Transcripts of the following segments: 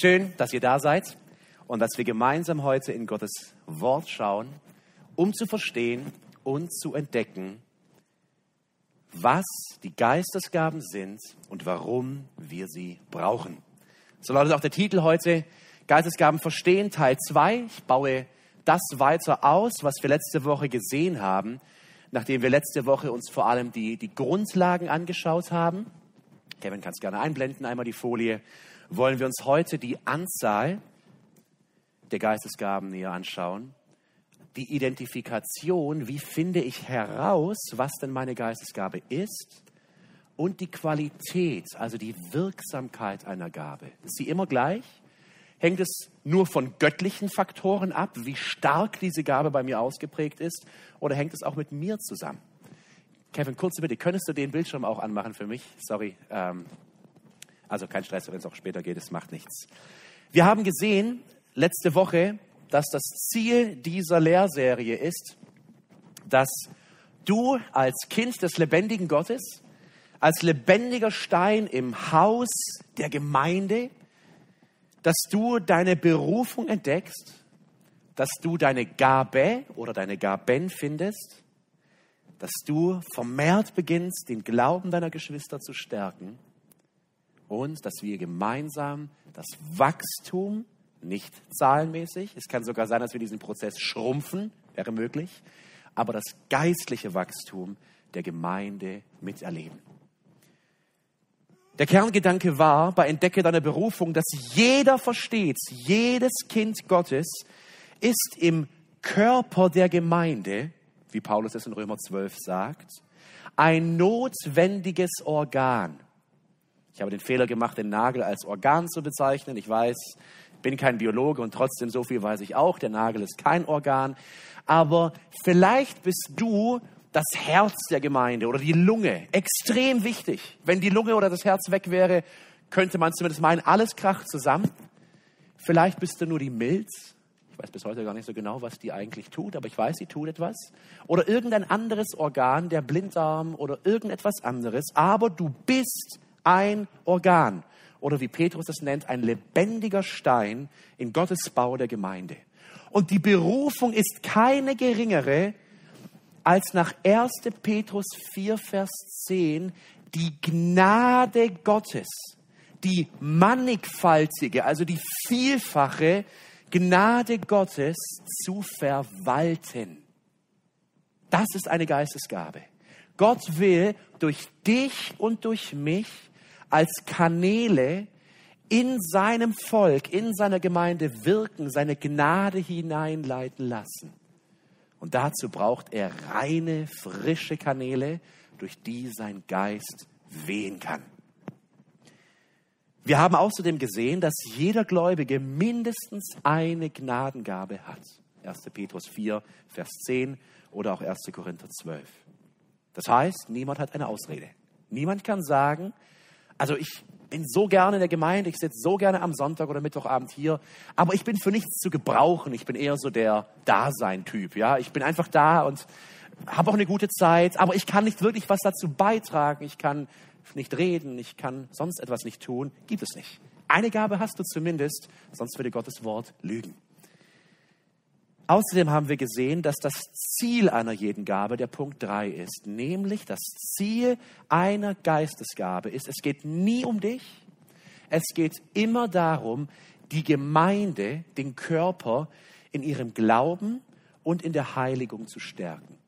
Schön, dass ihr da seid und dass wir gemeinsam heute in Gottes Wort schauen, um zu verstehen und zu entdecken, was die Geistesgaben sind und warum wir sie brauchen. So lautet auch der Titel heute, Geistesgaben verstehen, Teil 2. Ich baue das weiter aus, was wir letzte Woche gesehen haben, nachdem wir letzte Woche uns vor allem die, die Grundlagen angeschaut haben. Kevin kann es gerne einblenden, einmal die Folie. Wollen wir uns heute die Anzahl der Geistesgaben näher anschauen. Die Identifikation, wie finde ich heraus, was denn meine Geistesgabe ist. Und die Qualität, also die Wirksamkeit einer Gabe. Ist sie immer gleich? Hängt es nur von göttlichen Faktoren ab, wie stark diese Gabe bei mir ausgeprägt ist? Oder hängt es auch mit mir zusammen? Kevin, kurze Bitte, könntest du den Bildschirm auch anmachen für mich? Sorry. Ähm, also kein Stress, wenn es auch später geht, es macht nichts. Wir haben gesehen letzte Woche, dass das Ziel dieser Lehrserie ist, dass du als Kind des lebendigen Gottes, als lebendiger Stein im Haus der Gemeinde, dass du deine Berufung entdeckst, dass du deine Gabe oder deine Gaben findest, dass du vermehrt beginnst, den Glauben deiner Geschwister zu stärken und dass wir gemeinsam das Wachstum, nicht zahlenmäßig, es kann sogar sein, dass wir diesen Prozess schrumpfen, wäre möglich, aber das geistliche Wachstum der Gemeinde miterleben. Der Kerngedanke war bei Entdecke deiner Berufung, dass jeder versteht, jedes Kind Gottes ist im Körper der Gemeinde, wie Paulus es in Römer 12 sagt, ein notwendiges Organ. Ich habe den Fehler gemacht, den Nagel als Organ zu bezeichnen. Ich weiß, bin kein Biologe und trotzdem so viel weiß ich auch, der Nagel ist kein Organ. Aber vielleicht bist du das Herz der Gemeinde oder die Lunge. Extrem wichtig. Wenn die Lunge oder das Herz weg wäre, könnte man zumindest meinen, alles kracht zusammen. Vielleicht bist du nur die Milz. Ich weiß bis heute gar nicht so genau, was die eigentlich tut, aber ich weiß, sie tut etwas. Oder irgendein anderes Organ, der Blinddarm oder irgendetwas anderes. Aber du bist ein Organ oder wie Petrus es nennt, ein lebendiger Stein in Gottes Bau der Gemeinde. Und die Berufung ist keine geringere als nach 1. Petrus 4, Vers 10 die Gnade Gottes, die mannigfaltige, also die vielfache Gnade Gottes zu verwalten. Das ist eine Geistesgabe. Gott will durch dich und durch mich als Kanäle in seinem Volk, in seiner Gemeinde wirken, seine Gnade hineinleiten lassen. Und dazu braucht er reine, frische Kanäle, durch die sein Geist wehen kann. Wir haben außerdem gesehen, dass jeder Gläubige mindestens eine Gnadengabe hat. 1. Petrus 4, Vers 10 oder auch 1. Korinther 12. Das heißt, niemand hat eine Ausrede. Niemand kann sagen, also ich bin so gerne in der Gemeinde, ich sitze so gerne am Sonntag oder Mittwochabend hier, aber ich bin für nichts zu gebrauchen. Ich bin eher so der Dasein-Typ. Ja? Ich bin einfach da und habe auch eine gute Zeit, aber ich kann nicht wirklich was dazu beitragen. Ich kann nicht reden, ich kann sonst etwas nicht tun. Gibt es nicht. Eine Gabe hast du zumindest, sonst würde Gottes Wort lügen. Außerdem haben wir gesehen, dass das Ziel einer jeden Gabe der Punkt 3 ist, nämlich das Ziel einer Geistesgabe ist, es geht nie um dich, es geht immer darum, die Gemeinde, den Körper in ihrem Glauben und in der Heiligung zu stärken.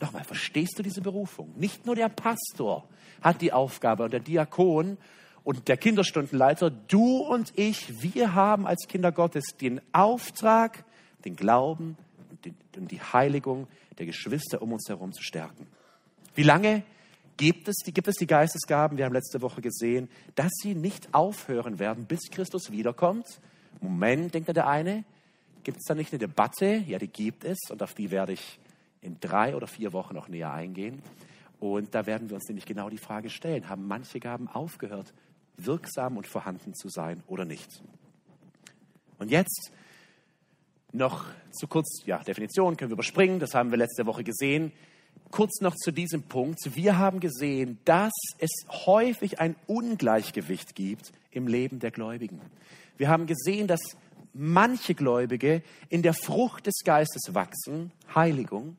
Nochmal, verstehst du diese Berufung? Nicht nur der Pastor hat die Aufgabe und der Diakon und der Kinderstundenleiter, du und ich, wir haben als Kinder Gottes den Auftrag, den Glauben und die Heiligung der Geschwister um uns herum zu stärken. Wie lange gibt es, die, gibt es die Geistesgaben? Wir haben letzte Woche gesehen, dass sie nicht aufhören werden, bis Christus wiederkommt. Moment, denkt der eine, gibt es da nicht eine Debatte? Ja, die gibt es und auf die werde ich in drei oder vier Wochen noch näher eingehen. Und da werden wir uns nämlich genau die Frage stellen, haben manche Gaben aufgehört, wirksam und vorhanden zu sein oder nicht? Und jetzt noch zu kurz, ja, Definition können wir überspringen, das haben wir letzte Woche gesehen. kurz noch zu diesem Punkt. Wir haben gesehen, dass es häufig ein Ungleichgewicht gibt im Leben der Gläubigen. Wir haben gesehen, dass manche Gläubige in der Frucht des Geistes wachsen, Heiligung,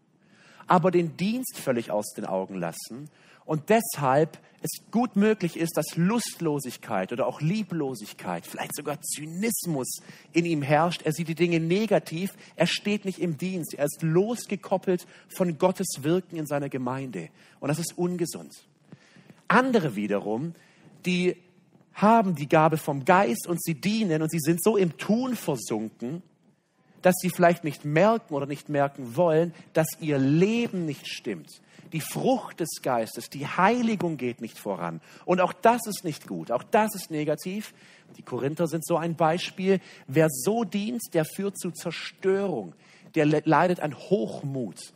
aber den Dienst völlig aus den Augen lassen und deshalb es gut möglich ist, dass Lustlosigkeit oder auch Lieblosigkeit, vielleicht sogar Zynismus in ihm herrscht. Er sieht die Dinge negativ, er steht nicht im Dienst, er ist losgekoppelt von Gottes Wirken in seiner Gemeinde. Und das ist ungesund. Andere wiederum, die haben die Gabe vom Geist und sie dienen und sie sind so im Tun versunken, dass sie vielleicht nicht merken oder nicht merken wollen, dass ihr Leben nicht stimmt die Frucht des Geistes, die Heiligung geht nicht voran. Und auch das ist nicht gut, auch das ist negativ. Die Korinther sind so ein Beispiel. Wer so dient, der führt zu Zerstörung, der leidet an Hochmut,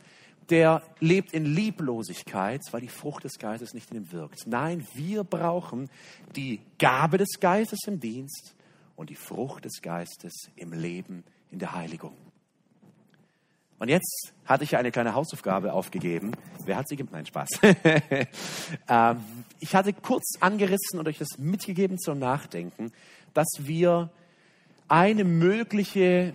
der lebt in Lieblosigkeit, weil die Frucht des Geistes nicht in ihm wirkt. Nein, wir brauchen die Gabe des Geistes im Dienst und die Frucht des Geistes im Leben in der Heiligung. Und jetzt hatte ich eine kleine Hausaufgabe aufgegeben. Wer hat sie gegeben? Nein, Spaß. ähm, ich hatte kurz angerissen und euch das mitgegeben zum Nachdenken, dass wir eine mögliche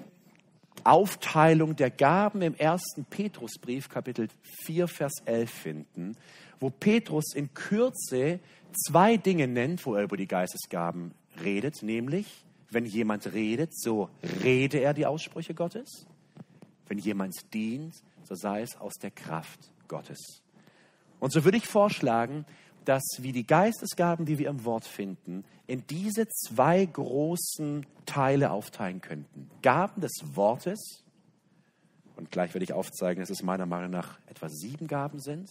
Aufteilung der Gaben im ersten Petrusbrief, Kapitel 4, Vers 11 finden, wo Petrus in Kürze zwei Dinge nennt, wo er über die Geistesgaben redet, nämlich, wenn jemand redet, so rede er die Aussprüche Gottes. Wenn jemand dient, so sei es aus der Kraft Gottes. Und so würde ich vorschlagen, dass wir die Geistesgaben, die wir im Wort finden, in diese zwei großen Teile aufteilen könnten. Gaben des Wortes, und gleich werde ich aufzeigen, dass es meiner Meinung nach etwa sieben Gaben sind,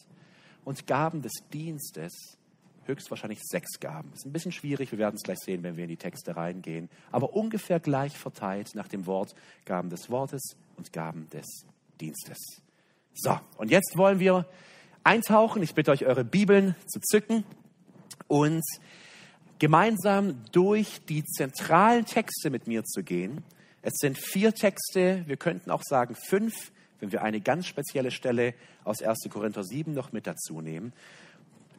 und Gaben des Dienstes, höchstwahrscheinlich sechs Gaben. Ist ein bisschen schwierig, wir werden es gleich sehen, wenn wir in die Texte reingehen, aber ungefähr gleich verteilt nach dem Wort Gaben des Wortes und Gaben des Dienstes. So, und jetzt wollen wir eintauchen. Ich bitte euch, eure Bibeln zu zücken und gemeinsam durch die zentralen Texte mit mir zu gehen. Es sind vier Texte, wir könnten auch sagen fünf, wenn wir eine ganz spezielle Stelle aus 1. Korinther 7 noch mit dazu nehmen.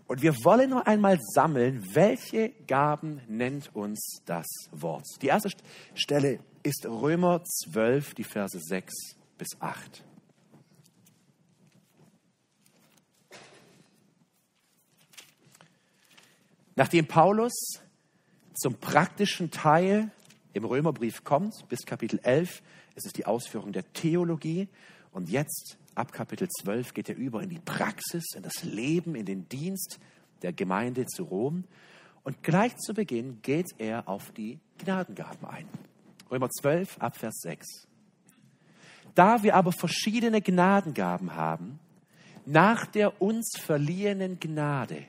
Und wir wollen noch einmal sammeln, welche Gaben nennt uns das Wort. Die erste Stelle ist Römer 12, die Verse 6 bis 8. Nachdem Paulus zum praktischen Teil im Römerbrief kommt, bis Kapitel 11, ist es die Ausführung der Theologie. Und jetzt ab Kapitel 12 geht er über in die Praxis, in das Leben, in den Dienst der Gemeinde zu Rom. Und gleich zu Beginn geht er auf die Gnadengaben ein. Römer 12, Abvers 6. Da wir aber verschiedene Gnadengaben haben, nach der uns verliehenen Gnade,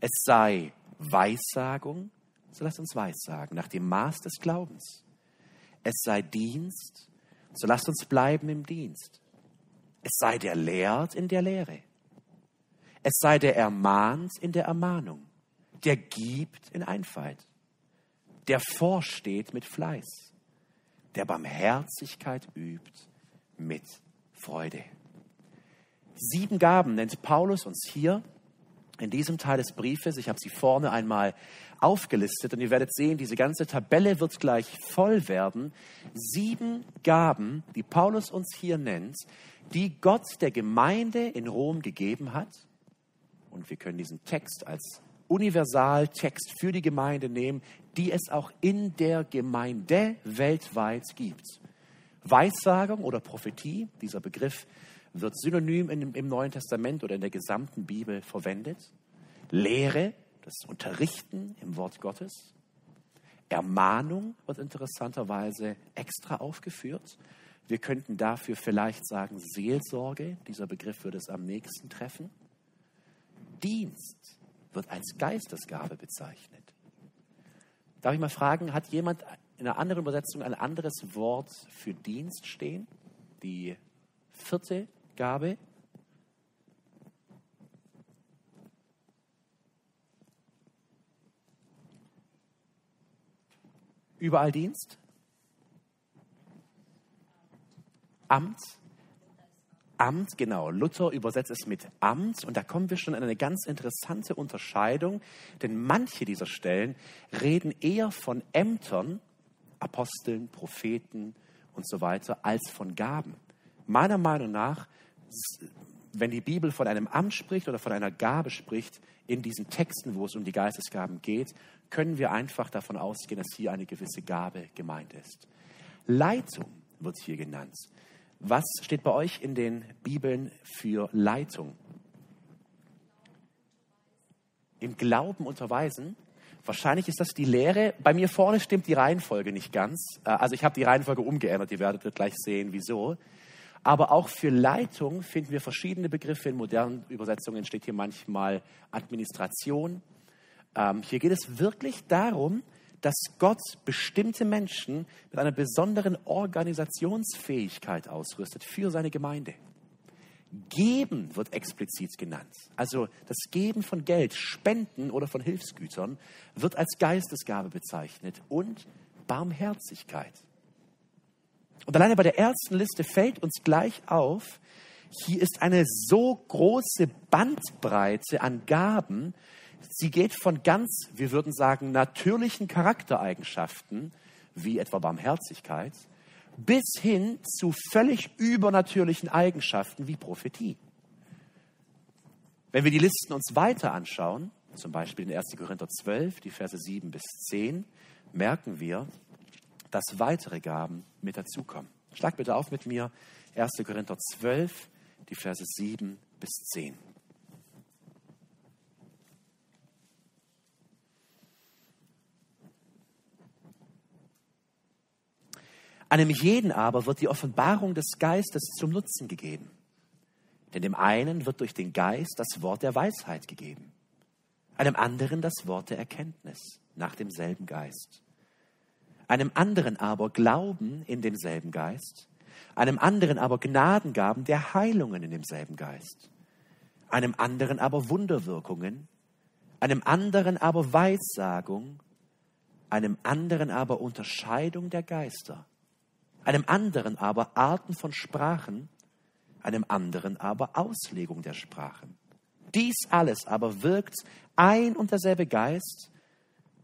es sei Weissagung, so lasst uns Weissagen, nach dem Maß des Glaubens. Es sei Dienst, so lasst uns bleiben im Dienst. Es sei der lehrt in der Lehre. Es sei der ermahnt in der Ermahnung, der gibt in Einfalt, der vorsteht mit Fleiß, der Barmherzigkeit übt mit Freude. Sieben Gaben nennt Paulus uns hier in diesem Teil des Briefes. Ich habe sie vorne einmal aufgelistet und ihr werdet sehen, diese ganze Tabelle wird gleich voll werden. Sieben Gaben, die Paulus uns hier nennt, die Gott der Gemeinde in Rom gegeben hat. Und wir können diesen Text als Universaltext für die Gemeinde nehmen, die es auch in der Gemeinde weltweit gibt. Weissagung oder Prophetie, dieser Begriff wird synonym in, im Neuen Testament oder in der gesamten Bibel verwendet. Lehre, das Unterrichten im Wort Gottes. Ermahnung wird interessanterweise extra aufgeführt. Wir könnten dafür vielleicht sagen Seelsorge, dieser Begriff würde es am nächsten treffen. Dienst wird als Geistesgabe bezeichnet. Darf ich mal fragen, hat jemand in einer anderen Übersetzung ein anderes Wort für Dienst stehen? Die vierte Gabe? Überall Dienst? Amt? Amt, genau. Luther übersetzt es mit Amt und da kommen wir schon an eine ganz interessante Unterscheidung, denn manche dieser Stellen reden eher von Ämtern, Aposteln, Propheten und so weiter, als von Gaben. Meiner Meinung nach, wenn die Bibel von einem Amt spricht oder von einer Gabe spricht, in diesen Texten, wo es um die Geistesgaben geht, können wir einfach davon ausgehen, dass hier eine gewisse Gabe gemeint ist. Leitung wird hier genannt. Was steht bei euch in den Bibeln für Leitung? Im Glauben unterweisen. Wahrscheinlich ist das die Lehre. Bei mir vorne stimmt die Reihenfolge nicht ganz. Äh, also ich habe die Reihenfolge umgeändert. Ihr werdet gleich sehen, wieso. Aber auch für Leitung finden wir verschiedene Begriffe. In modernen Übersetzungen steht hier manchmal Administration. Ähm, hier geht es wirklich darum, dass Gott bestimmte Menschen mit einer besonderen Organisationsfähigkeit ausrüstet für seine Gemeinde. Geben wird explizit genannt. Also das Geben von Geld, Spenden oder von Hilfsgütern wird als Geistesgabe bezeichnet und Barmherzigkeit. Und alleine bei der ersten Liste fällt uns gleich auf, hier ist eine so große Bandbreite an Gaben, Sie geht von ganz, wir würden sagen, natürlichen Charaktereigenschaften, wie etwa Barmherzigkeit, bis hin zu völlig übernatürlichen Eigenschaften wie Prophetie. Wenn wir die Listen uns weiter anschauen, zum Beispiel in 1. Korinther 12, die Verse 7 bis 10, merken wir, dass weitere Gaben mit dazukommen. Schlag bitte auf mit mir 1. Korinther 12, die Verse 7 bis 10. Einem jeden aber wird die Offenbarung des Geistes zum Nutzen gegeben. Denn dem einen wird durch den Geist das Wort der Weisheit gegeben, einem anderen das Wort der Erkenntnis nach demselben Geist, einem anderen aber Glauben in demselben Geist, einem anderen aber Gnadengaben der Heilungen in demselben Geist, einem anderen aber Wunderwirkungen, einem anderen aber Weissagung, einem anderen aber Unterscheidung der Geister einem anderen aber Arten von Sprachen, einem anderen aber Auslegung der Sprachen. Dies alles aber wirkt ein und derselbe Geist,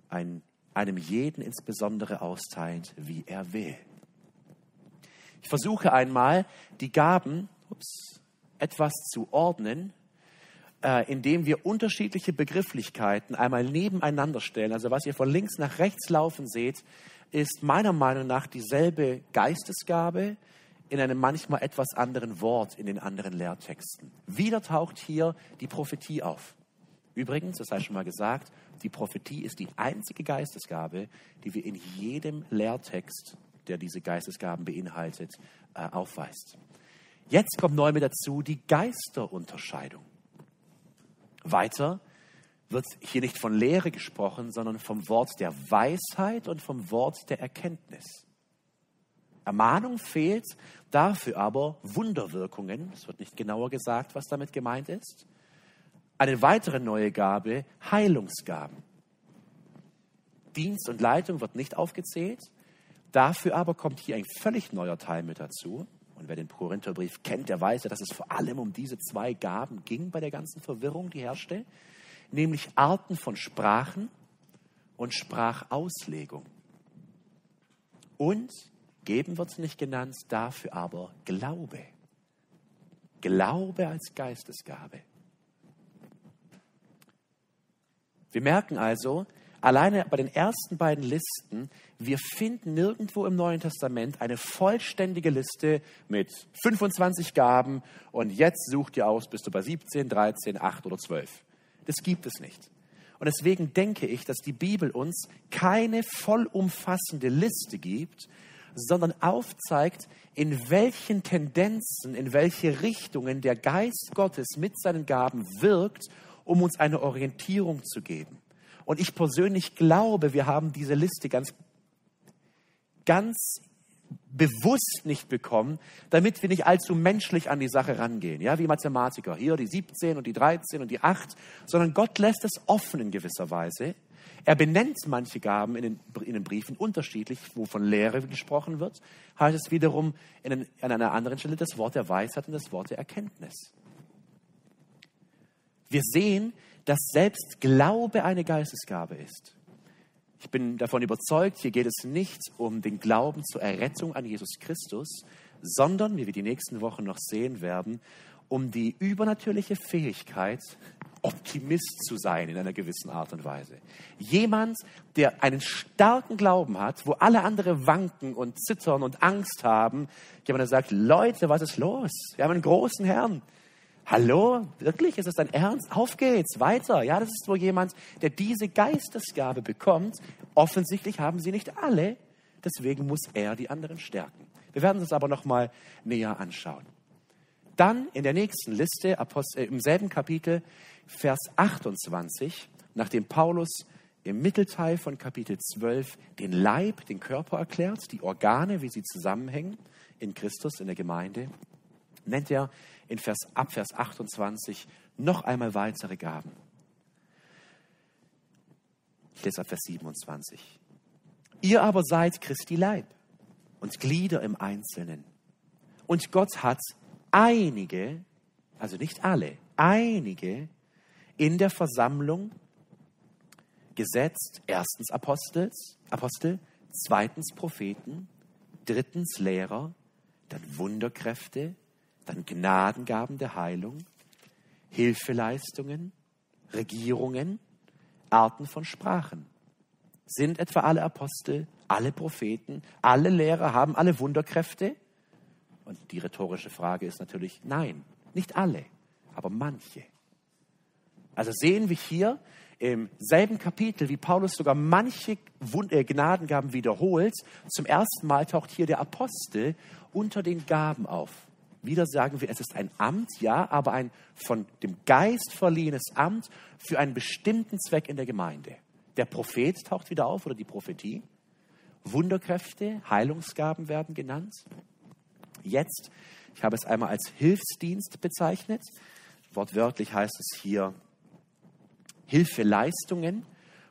ein, einem jeden insbesondere austeilt, wie er will. Ich versuche einmal, die Gaben ups, etwas zu ordnen, äh, indem wir unterschiedliche Begrifflichkeiten einmal nebeneinander stellen. Also was ihr von links nach rechts laufen seht, ist meiner Meinung nach dieselbe Geistesgabe in einem manchmal etwas anderen Wort in den anderen Lehrtexten. Wieder taucht hier die Prophetie auf. Übrigens, das sei schon mal gesagt, die Prophetie ist die einzige Geistesgabe, die wir in jedem Lehrtext, der diese Geistesgaben beinhaltet, äh, aufweist. Jetzt kommt neu mit dazu die Geisterunterscheidung. Weiter wird hier nicht von Lehre gesprochen, sondern vom Wort der Weisheit und vom Wort der Erkenntnis. Ermahnung fehlt, dafür aber Wunderwirkungen. Es wird nicht genauer gesagt, was damit gemeint ist. Eine weitere neue Gabe, Heilungsgaben. Dienst und Leitung wird nicht aufgezählt. Dafür aber kommt hier ein völlig neuer Teil mit dazu. Und wer den Korintherbrief kennt, der weiß ja, dass es vor allem um diese zwei Gaben ging bei der ganzen Verwirrung, die herrschte nämlich Arten von Sprachen und Sprachauslegung. Und geben wird es nicht genannt, dafür aber Glaube. Glaube als Geistesgabe. Wir merken also, alleine bei den ersten beiden Listen, wir finden nirgendwo im Neuen Testament eine vollständige Liste mit 25 Gaben und jetzt sucht ihr aus, bist du bei 17, 13, 8 oder 12. Das gibt es nicht. Und deswegen denke ich, dass die Bibel uns keine vollumfassende Liste gibt, sondern aufzeigt, in welchen Tendenzen, in welche Richtungen der Geist Gottes mit seinen Gaben wirkt, um uns eine Orientierung zu geben. Und ich persönlich glaube, wir haben diese Liste ganz, ganz bewusst nicht bekommen, damit wir nicht allzu menschlich an die Sache rangehen, ja, wie Mathematiker, hier die 17 und die 13 und die 8, sondern Gott lässt es offen in gewisser Weise, Er benennt manche Gaben in den, in den Briefen unterschiedlich, wo von Lehre gesprochen wird, heißt es wiederum in, an einer anderen Stelle das Wort der Weisheit und das Wort der Erkenntnis. Wir sehen, dass selbst Glaube eine Geistesgabe ist. Ich bin davon überzeugt, hier geht es nicht um den Glauben zur Errettung an Jesus Christus, sondern, wie wir die nächsten Wochen noch sehen werden, um die übernatürliche Fähigkeit, Optimist zu sein in einer gewissen Art und Weise. Jemand, der einen starken Glauben hat, wo alle andere wanken und zittern und Angst haben. Jemand, der sagt, Leute, was ist los? Wir haben einen großen Herrn. Hallo? Wirklich? Ist das dein Ernst? Auf geht's, weiter. Ja, das ist wohl jemand, der diese Geistesgabe bekommt. Offensichtlich haben sie nicht alle. Deswegen muss er die anderen stärken. Wir werden uns aber noch mal näher anschauen. Dann in der nächsten Liste, Apostel, äh, im selben Kapitel, Vers 28, nachdem Paulus im Mittelteil von Kapitel 12 den Leib, den Körper erklärt, die Organe, wie sie zusammenhängen in Christus, in der Gemeinde, nennt er in Vers, ab Vers 28 noch einmal weitere Gaben. Ich lese ab Vers 27. Ihr aber seid Christi Leib und Glieder im Einzelnen. Und Gott hat einige, also nicht alle, einige in der Versammlung gesetzt. Erstens Apostels, Apostel, zweitens Propheten, drittens Lehrer, dann Wunderkräfte, dann Gnadengaben der Heilung, Hilfeleistungen, Regierungen, Arten von Sprachen. Sind etwa alle Apostel, alle Propheten, alle Lehrer, haben alle Wunderkräfte? Und die rhetorische Frage ist natürlich, nein, nicht alle, aber manche. Also sehen wir hier im selben Kapitel, wie Paulus sogar manche äh, Gnadengaben wiederholt, zum ersten Mal taucht hier der Apostel unter den Gaben auf. Wieder sagen wir, es ist ein Amt, ja, aber ein von dem Geist verliehenes Amt für einen bestimmten Zweck in der Gemeinde. Der Prophet taucht wieder auf oder die Prophetie. Wunderkräfte, Heilungsgaben werden genannt jetzt. Ich habe es einmal als Hilfsdienst bezeichnet. Wortwörtlich heißt es hier Hilfeleistungen.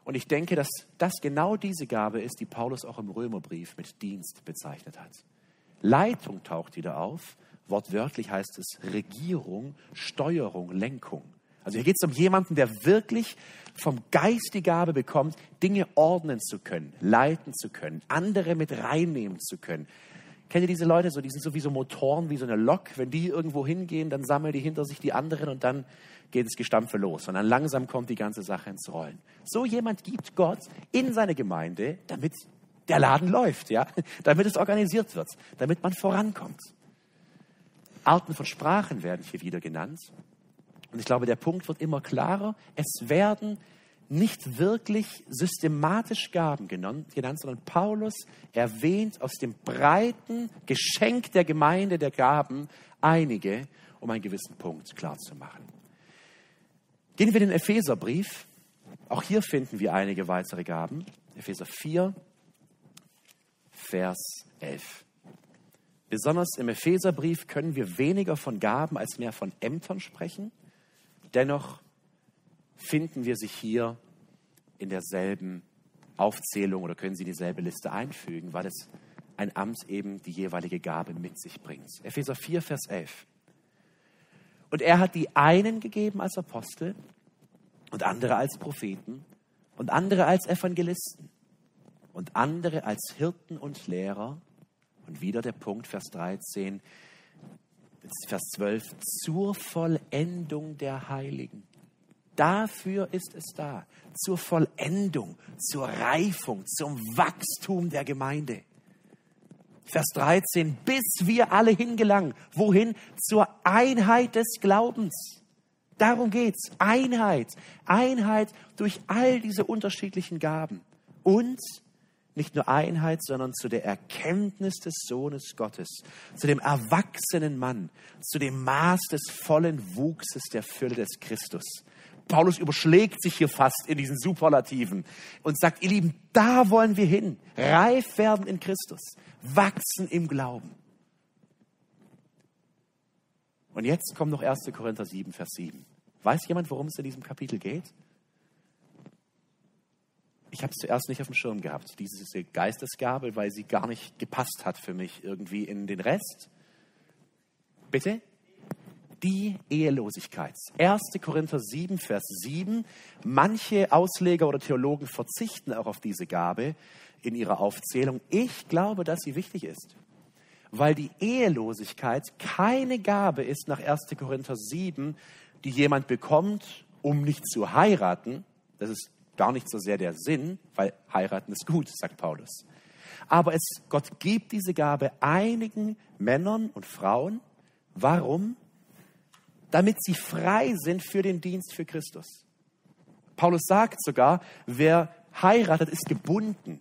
Und ich denke, dass das genau diese Gabe ist, die Paulus auch im Römerbrief mit Dienst bezeichnet hat. Leitung taucht wieder auf. Wortwörtlich heißt es Regierung, Steuerung, Lenkung. Also hier geht es um jemanden, der wirklich vom Geist die Gabe bekommt, Dinge ordnen zu können, leiten zu können, andere mit reinnehmen zu können, Kennt ihr diese Leute so? Die sind so wie so Motoren, wie so eine Lok. Wenn die irgendwo hingehen, dann sammeln die hinter sich die anderen und dann geht das Gestampfe los. Und dann langsam kommt die ganze Sache ins Rollen. So jemand gibt Gott in seine Gemeinde, damit der Laden läuft, ja? Damit es organisiert wird, damit man vorankommt. Arten von Sprachen werden hier wieder genannt. Und ich glaube, der Punkt wird immer klarer. Es werden nicht wirklich systematisch Gaben genannt, sondern Paulus erwähnt aus dem breiten Geschenk der Gemeinde der Gaben einige, um einen gewissen Punkt klarzumachen. Gehen wir in den Epheserbrief. Auch hier finden wir einige weitere Gaben. Epheser 4, Vers 11. Besonders im Epheserbrief können wir weniger von Gaben als mehr von Ämtern sprechen. Dennoch finden wir sich hier in derselben Aufzählung oder können sie in dieselbe Liste einfügen, weil es ein Amt eben die jeweilige Gabe mit sich bringt. Epheser 4, Vers 11. Und er hat die einen gegeben als Apostel und andere als Propheten und andere als Evangelisten und andere als Hirten und Lehrer. Und wieder der Punkt, Vers 13, Vers 12, zur Vollendung der Heiligen Dafür ist es da. Zur Vollendung, zur Reifung, zum Wachstum der Gemeinde. Vers 13, bis wir alle hingelangen. Wohin? Zur Einheit des Glaubens. Darum geht's. Einheit. Einheit durch all diese unterschiedlichen Gaben. Und nicht nur Einheit, sondern zu der Erkenntnis des Sohnes Gottes, zu dem erwachsenen Mann, zu dem Maß des vollen Wuchses der Fülle des Christus. Paulus überschlägt sich hier fast in diesen Superlativen und sagt, ihr Lieben, da wollen wir hin. Reif werden in Christus. Wachsen im Glauben. Und jetzt kommt noch 1. Korinther 7, Vers 7. Weiß jemand, worum es in diesem Kapitel geht? Ich habe es zuerst nicht auf dem Schirm gehabt, diese Geistesgabe, weil sie gar nicht gepasst hat für mich irgendwie in den Rest. Bitte? Die Ehelosigkeit. 1. Korinther 7, Vers 7. Manche Ausleger oder Theologen verzichten auch auf diese Gabe in ihrer Aufzählung. Ich glaube, dass sie wichtig ist, weil die Ehelosigkeit keine Gabe ist nach 1. Korinther 7, die jemand bekommt, um nicht zu heiraten. Das ist gar nicht so sehr der Sinn, weil heiraten ist gut, sagt Paulus. Aber es, Gott gibt diese Gabe einigen Männern und Frauen. Warum? Damit sie frei sind für den Dienst für Christus. Paulus sagt sogar, wer heiratet, ist gebunden.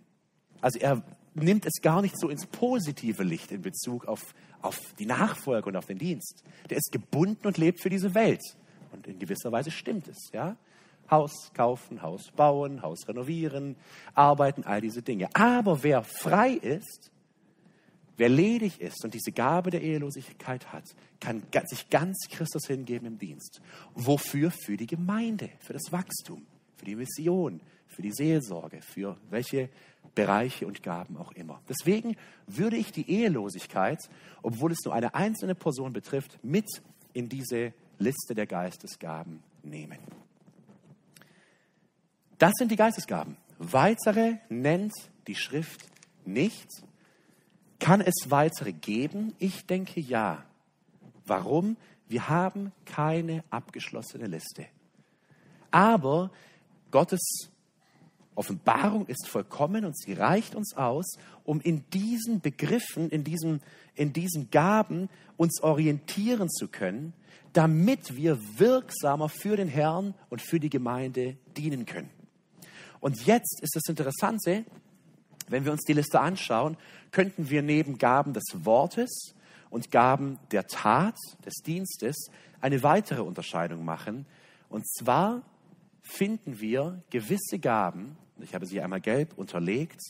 Also er nimmt es gar nicht so ins positive Licht in Bezug auf, auf die Nachfolge und auf den Dienst. Der ist gebunden und lebt für diese Welt. Und in gewisser Weise stimmt es, ja. Haus kaufen, Haus bauen, Haus renovieren, arbeiten, all diese Dinge. Aber wer frei ist, wer ledig ist und diese Gabe der Ehelosigkeit hat, kann sich ganz Christus hingeben im Dienst. Wofür? Für die Gemeinde, für das Wachstum, für die Mission, für die Seelsorge, für welche Bereiche und Gaben auch immer. Deswegen würde ich die Ehelosigkeit, obwohl es nur eine einzelne Person betrifft, mit in diese Liste der Geistesgaben nehmen. Das sind die Geistesgaben. Weitere nennt die Schrift nicht. Kann es weitere geben? Ich denke ja. Warum? Wir haben keine abgeschlossene Liste. Aber Gottes Offenbarung ist vollkommen und sie reicht uns aus, um in diesen Begriffen, in diesen, in diesen Gaben uns orientieren zu können, damit wir wirksamer für den Herrn und für die Gemeinde dienen können. Und jetzt ist das Interessante, wenn wir uns die Liste anschauen, könnten wir neben Gaben des Wortes und Gaben der Tat, des Dienstes, eine weitere Unterscheidung machen. Und zwar finden wir gewisse Gaben, ich habe sie einmal gelb unterlegt,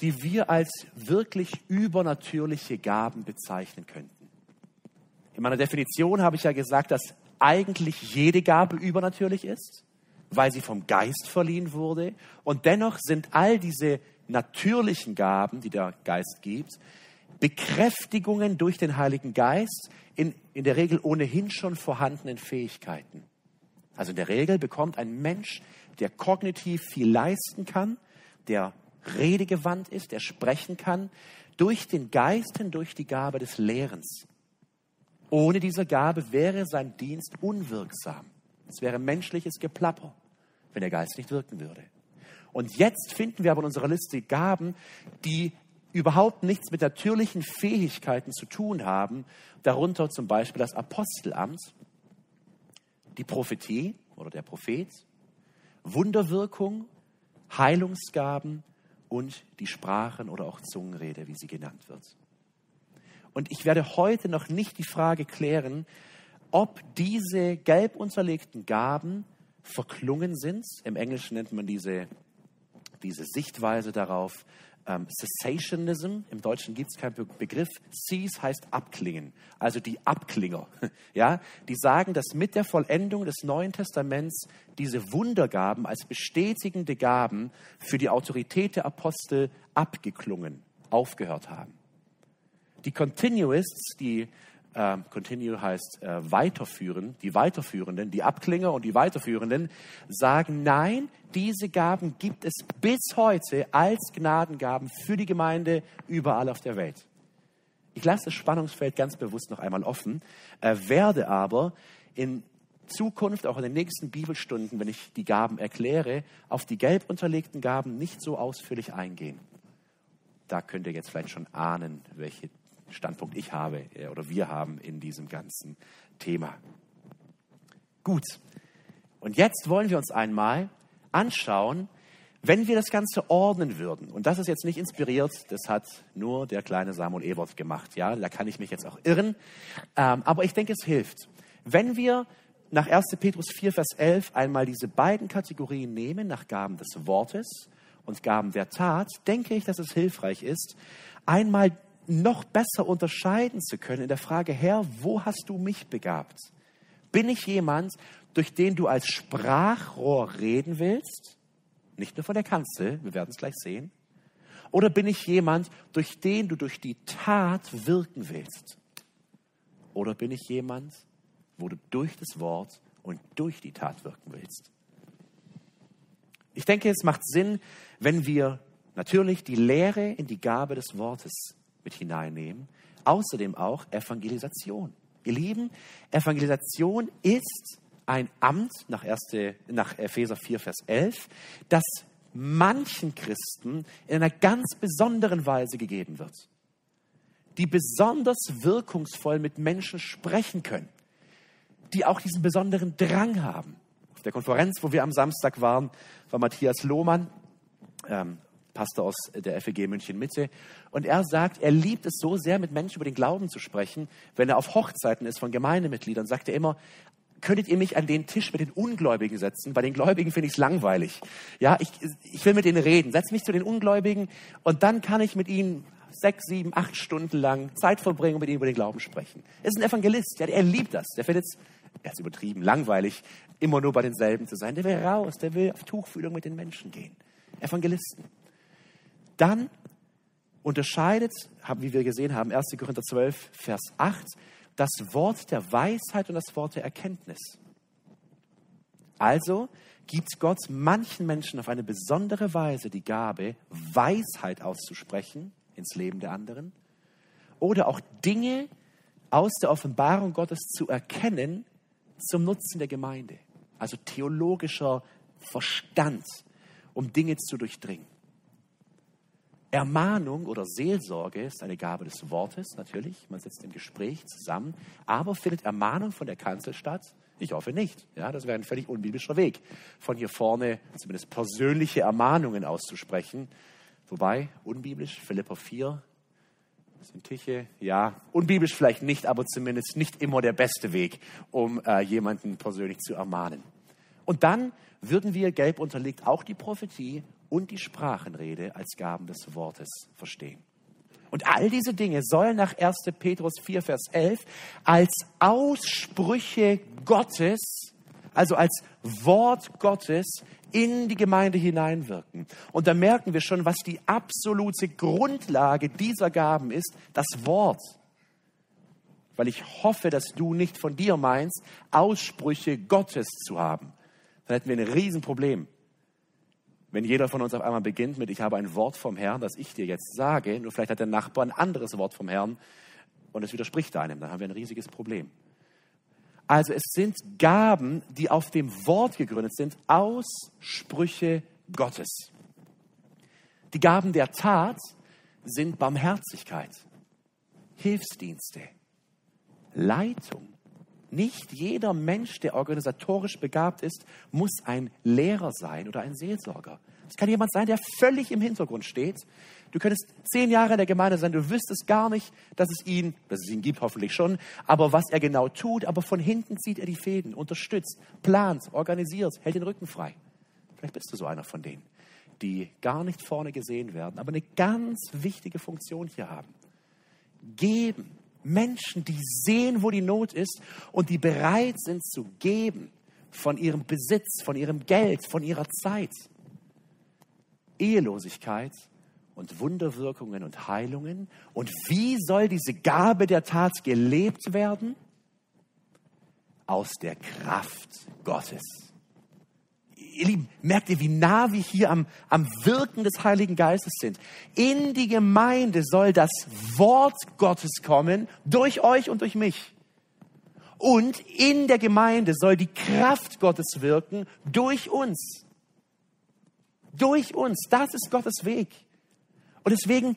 die wir als wirklich übernatürliche Gaben bezeichnen könnten. In meiner Definition habe ich ja gesagt, dass eigentlich jede Gabe übernatürlich ist weil sie vom Geist verliehen wurde. Und dennoch sind all diese natürlichen Gaben, die der Geist gibt, Bekräftigungen durch den Heiligen Geist in, in der Regel ohnehin schon vorhandenen Fähigkeiten. Also in der Regel bekommt ein Mensch, der kognitiv viel leisten kann, der redegewandt ist, der sprechen kann, durch den Geist hindurch die Gabe des Lehrens. Ohne diese Gabe wäre sein Dienst unwirksam. Es wäre menschliches Geplapper wenn der Geist nicht wirken würde. Und jetzt finden wir aber in unserer Liste Gaben, die überhaupt nichts mit natürlichen Fähigkeiten zu tun haben, darunter zum Beispiel das Apostelamt, die Prophetie oder der Prophet, Wunderwirkung, Heilungsgaben und die Sprachen oder auch Zungenrede, wie sie genannt wird. Und ich werde heute noch nicht die Frage klären, ob diese gelb unterlegten Gaben verklungen sind. Im Englischen nennt man diese, diese Sichtweise darauf ähm, Cessationism. Im Deutschen gibt es keinen Be Begriff. Cease heißt abklingen, also die Abklinger. Ja, die sagen, dass mit der Vollendung des Neuen Testaments diese Wundergaben als bestätigende Gaben für die Autorität der Apostel abgeklungen, aufgehört haben. Die Continuists, die äh, continue heißt äh, weiterführen, die Weiterführenden, die Abklinger und die Weiterführenden sagen, nein, diese Gaben gibt es bis heute als Gnadengaben für die Gemeinde überall auf der Welt. Ich lasse das Spannungsfeld ganz bewusst noch einmal offen, äh, werde aber in Zukunft, auch in den nächsten Bibelstunden, wenn ich die Gaben erkläre, auf die gelb unterlegten Gaben nicht so ausführlich eingehen. Da könnt ihr jetzt vielleicht schon ahnen, welche Standpunkt ich habe äh, oder wir haben in diesem ganzen Thema. Gut, und jetzt wollen wir uns einmal anschauen, wenn wir das Ganze ordnen würden, und das ist jetzt nicht inspiriert, das hat nur der kleine Samuel Ewert gemacht, ja, da kann ich mich jetzt auch irren, ähm, aber ich denke, es hilft. Wenn wir nach 1. Petrus 4, Vers 11 einmal diese beiden Kategorien nehmen, nach Gaben des Wortes und Gaben der Tat, denke ich, dass es hilfreich ist, einmal noch besser unterscheiden zu können in der Frage, Herr, wo hast du mich begabt? Bin ich jemand, durch den du als Sprachrohr reden willst? nicht nur von der Kanzel, wir werden es gleich sehen? Oder bin ich jemand, durch den du durch die Tat wirken willst? Oder bin ich jemand, wo du durch das Wort und durch die Tat wirken willst? Ich denke, es macht Sinn, wenn wir natürlich die Lehre in die Gabe des Wortes mit hineinnehmen, außerdem auch Evangelisation. Ihr Lieben, Evangelisation ist ein Amt nach, erste, nach Epheser 4, Vers 11, das manchen Christen in einer ganz besonderen Weise gegeben wird, die besonders wirkungsvoll mit Menschen sprechen können, die auch diesen besonderen Drang haben. Auf der Konferenz, wo wir am Samstag waren, war Matthias Lohmann, ähm, Pastor aus der FEG München Mitte. Und er sagt, er liebt es so sehr, mit Menschen über den Glauben zu sprechen. Wenn er auf Hochzeiten ist von Gemeindemitgliedern, sagt er immer, könntet ihr mich an den Tisch mit den Ungläubigen setzen? Bei den Gläubigen finde ich es langweilig. Ja, ich, ich will mit denen reden. Setz mich zu den Ungläubigen und dann kann ich mit ihnen sechs, sieben, acht Stunden lang Zeit verbringen und mit ihnen über den Glauben sprechen. Er ist ein Evangelist. Ja, er liebt das. Der findet es, er ist übertrieben, langweilig, immer nur bei denselben zu sein. Der will raus. Der will auf Tuchfühlung mit den Menschen gehen. Evangelisten. Dann unterscheidet, wie wir gesehen haben, 1. Korinther 12, Vers 8, das Wort der Weisheit und das Wort der Erkenntnis. Also gibt Gott manchen Menschen auf eine besondere Weise die Gabe, Weisheit auszusprechen ins Leben der anderen oder auch Dinge aus der Offenbarung Gottes zu erkennen zum Nutzen der Gemeinde. Also theologischer Verstand, um Dinge zu durchdringen. Ermahnung oder Seelsorge ist eine Gabe des Wortes, natürlich. Man sitzt im Gespräch zusammen. Aber findet Ermahnung von der Kanzel statt? Ich hoffe nicht. Ja, das wäre ein völlig unbiblischer Weg, von hier vorne zumindest persönliche Ermahnungen auszusprechen. Wobei, unbiblisch, Philippa 4, sind Tiche, ja, unbiblisch vielleicht nicht, aber zumindest nicht immer der beste Weg, um äh, jemanden persönlich zu ermahnen. Und dann würden wir, gelb unterlegt, auch die Prophetie und die Sprachenrede als Gaben des Wortes verstehen. Und all diese Dinge sollen nach 1. Petrus 4, Vers 11 als Aussprüche Gottes, also als Wort Gottes in die Gemeinde hineinwirken. Und da merken wir schon, was die absolute Grundlage dieser Gaben ist, das Wort. Weil ich hoffe, dass du nicht von dir meinst, Aussprüche Gottes zu haben. Dann hätten wir ein Riesenproblem wenn jeder von uns auf einmal beginnt mit, ich habe ein Wort vom Herrn, das ich dir jetzt sage, nur vielleicht hat der Nachbar ein anderes Wort vom Herrn und es widerspricht einem, dann haben wir ein riesiges Problem. Also es sind Gaben, die auf dem Wort gegründet sind, Aussprüche Gottes. Die Gaben der Tat sind Barmherzigkeit, Hilfsdienste, Leitung. Nicht jeder Mensch, der organisatorisch begabt ist, muss ein Lehrer sein oder ein Seelsorger. Es kann jemand sein, der völlig im Hintergrund steht. Du könntest zehn Jahre in der Gemeinde sein, du wüsstest gar nicht, dass es ihn, dass es ihn gibt, hoffentlich schon, aber was er genau tut, aber von hinten zieht er die Fäden, unterstützt, plant, organisiert, hält den Rücken frei. Vielleicht bist du so einer von denen, die gar nicht vorne gesehen werden, aber eine ganz wichtige Funktion hier haben. Geben, Menschen, die sehen, wo die Not ist und die bereit sind zu geben von ihrem Besitz, von ihrem Geld, von ihrer Zeit. Ehelosigkeit und Wunderwirkungen und Heilungen. Und wie soll diese Gabe der Tat gelebt werden? Aus der Kraft Gottes ihr Lieben, merkt ihr, wie nah wir hier am, am Wirken des Heiligen Geistes sind? In die Gemeinde soll das Wort Gottes kommen, durch euch und durch mich. Und in der Gemeinde soll die Kraft Gottes wirken, durch uns. Durch uns. Das ist Gottes Weg. Und deswegen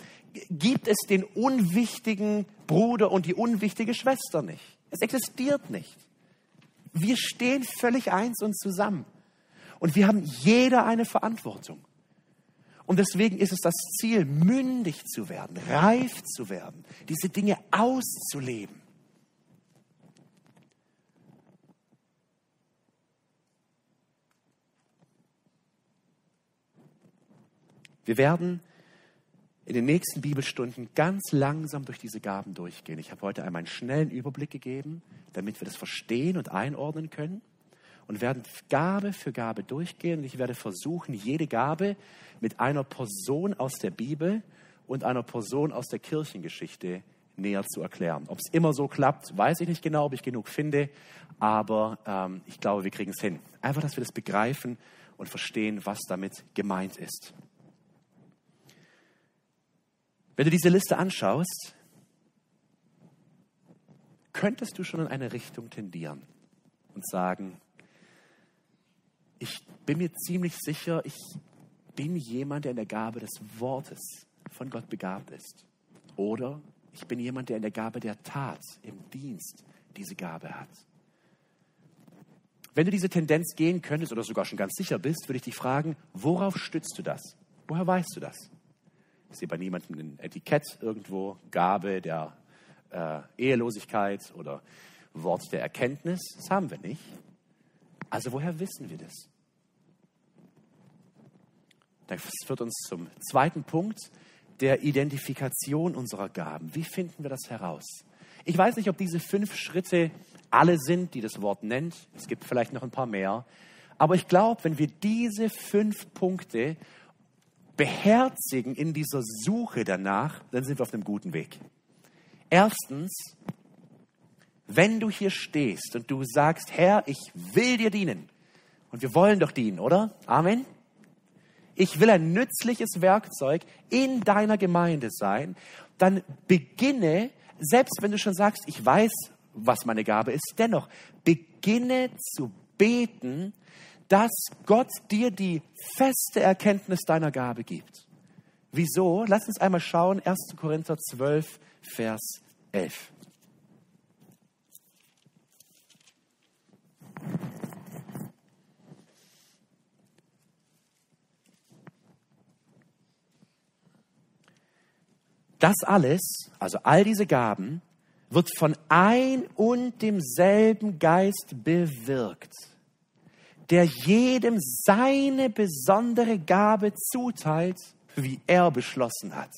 gibt es den unwichtigen Bruder und die unwichtige Schwester nicht. Es existiert nicht. Wir stehen völlig eins und zusammen. Und wir haben jeder eine Verantwortung. Und deswegen ist es das Ziel, mündig zu werden, reif zu werden, diese Dinge auszuleben. Wir werden in den nächsten Bibelstunden ganz langsam durch diese Gaben durchgehen. Ich habe heute einmal einen schnellen Überblick gegeben, damit wir das verstehen und einordnen können. Und werden Gabe für Gabe durchgehen. Und ich werde versuchen, jede Gabe mit einer Person aus der Bibel und einer Person aus der Kirchengeschichte näher zu erklären. Ob es immer so klappt, weiß ich nicht genau, ob ich genug finde, aber ähm, ich glaube, wir kriegen es hin. Einfach, dass wir das begreifen und verstehen, was damit gemeint ist. Wenn du diese Liste anschaust, könntest du schon in eine Richtung tendieren und sagen, bin mir ziemlich sicher, ich bin jemand, der in der Gabe des Wortes von Gott begabt ist. Oder ich bin jemand, der in der Gabe der Tat, im Dienst diese Gabe hat. Wenn du diese Tendenz gehen könntest oder sogar schon ganz sicher bist, würde ich dich fragen, worauf stützt du das? Woher weißt du das? Ich sehe bei niemandem ein Etikett irgendwo, Gabe der äh, Ehelosigkeit oder Wort der Erkenntnis. Das haben wir nicht. Also woher wissen wir das? Das führt uns zum zweiten Punkt der Identifikation unserer Gaben. Wie finden wir das heraus? Ich weiß nicht, ob diese fünf Schritte alle sind, die das Wort nennt. Es gibt vielleicht noch ein paar mehr. Aber ich glaube, wenn wir diese fünf Punkte beherzigen in dieser Suche danach, dann sind wir auf einem guten Weg. Erstens, wenn du hier stehst und du sagst, Herr, ich will dir dienen. Und wir wollen doch dienen, oder? Amen. Ich will ein nützliches Werkzeug in deiner Gemeinde sein. Dann beginne, selbst wenn du schon sagst, ich weiß, was meine Gabe ist, dennoch beginne zu beten, dass Gott dir die feste Erkenntnis deiner Gabe gibt. Wieso? Lass uns einmal schauen, 1. Korinther 12, Vers 11. Das alles, also all diese Gaben, wird von ein und demselben Geist bewirkt, der jedem seine besondere Gabe zuteilt, wie er beschlossen hat.